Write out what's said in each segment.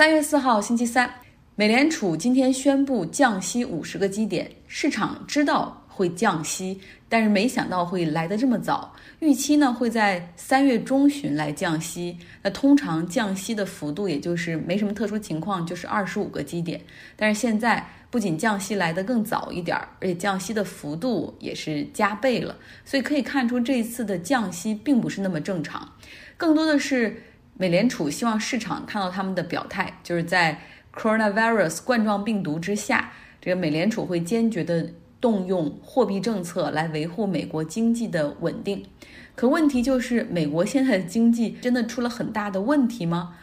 三月四号，星期三，美联储今天宣布降息五十个基点，市场知道会降息，但是没想到会来得这么早。预期呢会在三月中旬来降息。那通常降息的幅度也就是没什么特殊情况，就是二十五个基点。但是现在不仅降息来得更早一点，而且降息的幅度也是加倍了。所以可以看出这一次的降息并不是那么正常，更多的是。美联储希望市场看到他们的表态，就是在 coronavirus 冠状病毒之下，这个美联储会坚决的动用货币政策来维护美国经济的稳定。可问题就是，美国现在的经济真的出了很大的问题吗？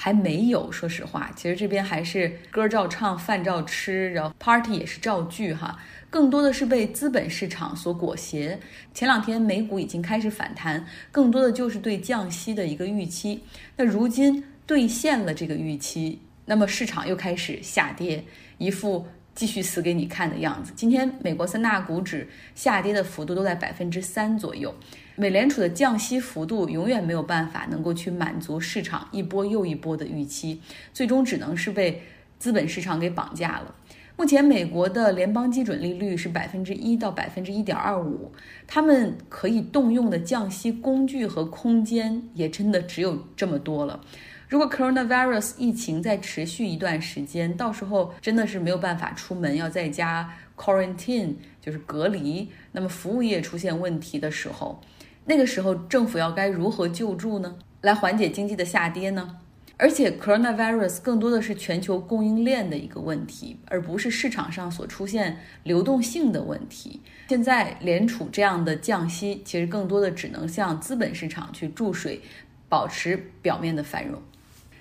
还没有，说实话，其实这边还是歌照唱，饭照吃，然后 party 也是照聚哈。更多的是被资本市场所裹挟。前两天美股已经开始反弹，更多的就是对降息的一个预期。那如今兑现了这个预期，那么市场又开始下跌，一副继续死给你看的样子。今天美国三大股指下跌的幅度都在百分之三左右。美联储的降息幅度永远没有办法能够去满足市场一波又一波的预期，最终只能是被资本市场给绑架了。目前美国的联邦基准利率是百分之一到百分之一点二五，他们可以动用的降息工具和空间也真的只有这么多了。如果 coronavirus 疫情再持续一段时间，到时候真的是没有办法出门，要在家 quarantine 就是隔离，那么服务业出现问题的时候。那个时候，政府要该如何救助呢？来缓解经济的下跌呢？而且，coronavirus 更多的是全球供应链的一个问题，而不是市场上所出现流动性的问题。现在联储这样的降息，其实更多的只能向资本市场去注水，保持表面的繁荣。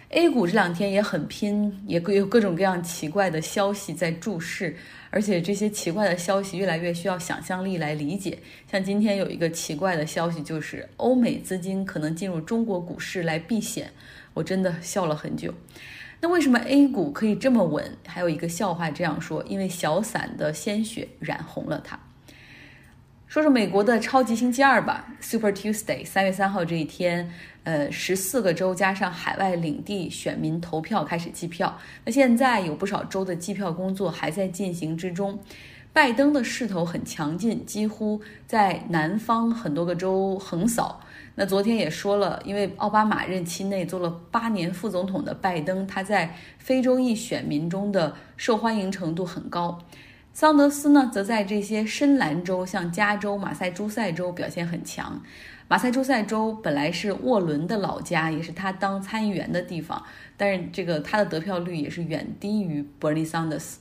A 股这两天也很拼，也各有各种各样奇怪的消息在注视。而且这些奇怪的消息越来越需要想象力来理解。像今天有一个奇怪的消息，就是欧美资金可能进入中国股市来避险，我真的笑了很久。那为什么 A 股可以这么稳？还有一个笑话这样说：因为小散的鲜血染红了它。说说美国的超级星期二吧，Super Tuesday，三月三号这一天，呃，十四个州加上海外领地选民投票开始计票。那现在有不少州的计票工作还在进行之中。拜登的势头很强劲，几乎在南方很多个州横扫。那昨天也说了，因为奥巴马任期内做了八年副总统的拜登，他在非洲裔选民中的受欢迎程度很高。桑德斯呢，则在这些深蓝州，像加州、马赛诸塞州表现很强。马赛诸塞州本来是沃伦的老家，也是他当参议员的地方，但是这个他的得票率也是远低于伯尼桑德斯。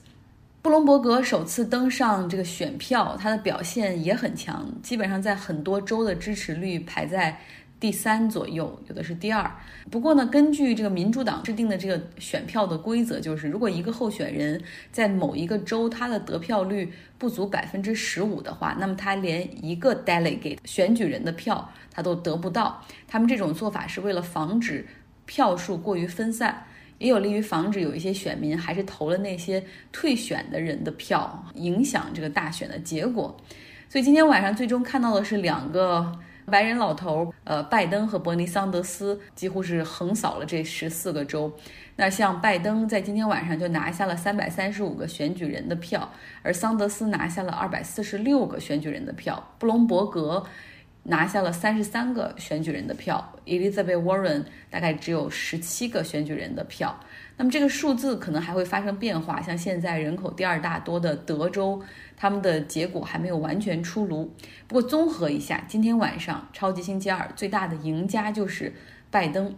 布隆伯格首次登上这个选票，他的表现也很强，基本上在很多州的支持率排在。第三左右，有的是第二。不过呢，根据这个民主党制定的这个选票的规则，就是如果一个候选人在某一个州他的得票率不足百分之十五的话，那么他连一个 delegate 选举人的票他都得不到。他们这种做法是为了防止票数过于分散，也有利于防止有一些选民还是投了那些退选的人的票，影响这个大选的结果。所以今天晚上最终看到的是两个。白人老头儿，呃，拜登和伯尼桑德斯几乎是横扫了这十四个州。那像拜登在今天晚上就拿下了三百三十五个选举人的票，而桑德斯拿下了二百四十六个选举人的票，布隆伯格拿下了三十三个选举人的票，Elizabeth Warren 大概只有十七个选举人的票。那么这个数字可能还会发生变化，像现在人口第二大多的德州。他们的结果还没有完全出炉，不过综合一下，今天晚上超级星期二最大的赢家就是拜登。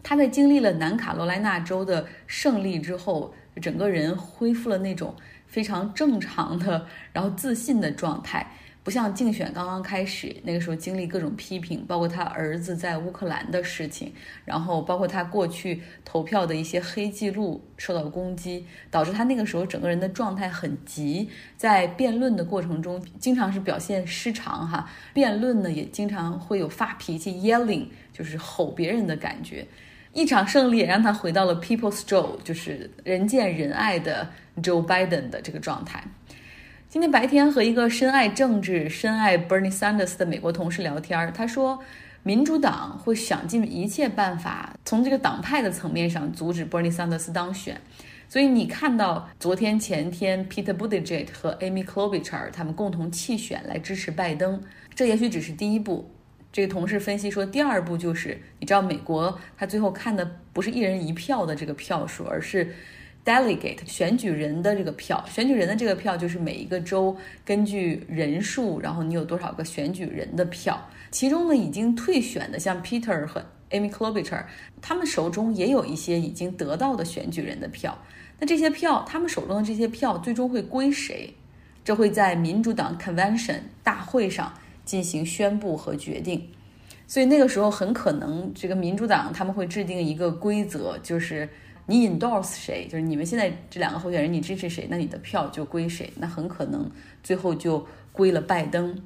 他在经历了南卡罗来纳州的胜利之后，整个人恢复了那种非常正常的，然后自信的状态。不像竞选刚刚开始那个时候经历各种批评，包括他儿子在乌克兰的事情，然后包括他过去投票的一些黑记录受到攻击，导致他那个时候整个人的状态很急，在辩论的过程中经常是表现失常哈，辩论呢也经常会有发脾气 yelling，就是吼别人的感觉。一场胜利也让他回到了 People's Joe，就是人见人爱的 Joe Biden 的这个状态。今天白天和一个深爱政治、深爱 Bernie Sanders 的美国同事聊天，他说，民主党会想尽一切办法从这个党派的层面上阻止 Bernie Sanders 当选。所以你看到昨天、前天，Peter Buttigieg 和 Amy Klobuchar 他们共同弃选来支持拜登，这也许只是第一步。这个同事分析说，第二步就是你知道，美国他最后看的不是一人一票的这个票数，而是 delegate 选举人的这个票。选举人的这个票就是每一个州根据人数，然后你有多少个选举人的票。其中呢，已经退选的像 Peter 和 Amy Klobuchar，他们手中也有一些已经得到的选举人的票。那这些票，他们手中的这些票最终会归谁？这会在民主党 convention 大会上进行宣布和决定。所以那个时候很可能，这个民主党他们会制定一个规则，就是你 endorse 谁，就是你们现在这两个候选人，你支持谁，那你的票就归谁。那很可能最后就归了拜登。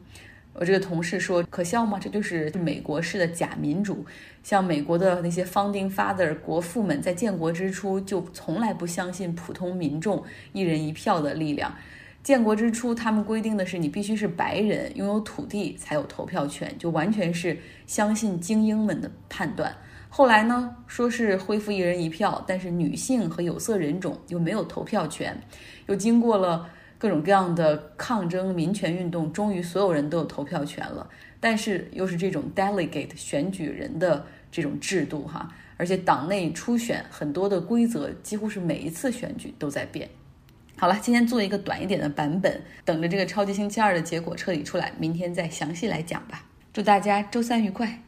我这个同事说：“可笑吗？这就是美国式的假民主。像美国的那些 founding father 国父们，在建国之初就从来不相信普通民众一人一票的力量。建国之初，他们规定的是你必须是白人，拥有土地才有投票权，就完全是相信精英们的判断。后来呢，说是恢复一人一票，但是女性和有色人种又没有投票权，又经过了。”各种各样的抗争、民权运动，终于所有人都有投票权了。但是又是这种 delegate 选举人的这种制度哈，而且党内初选很多的规则几乎是每一次选举都在变。好了，今天做一个短一点的版本，等着这个超级星期二的结果彻底出来，明天再详细来讲吧。祝大家周三愉快。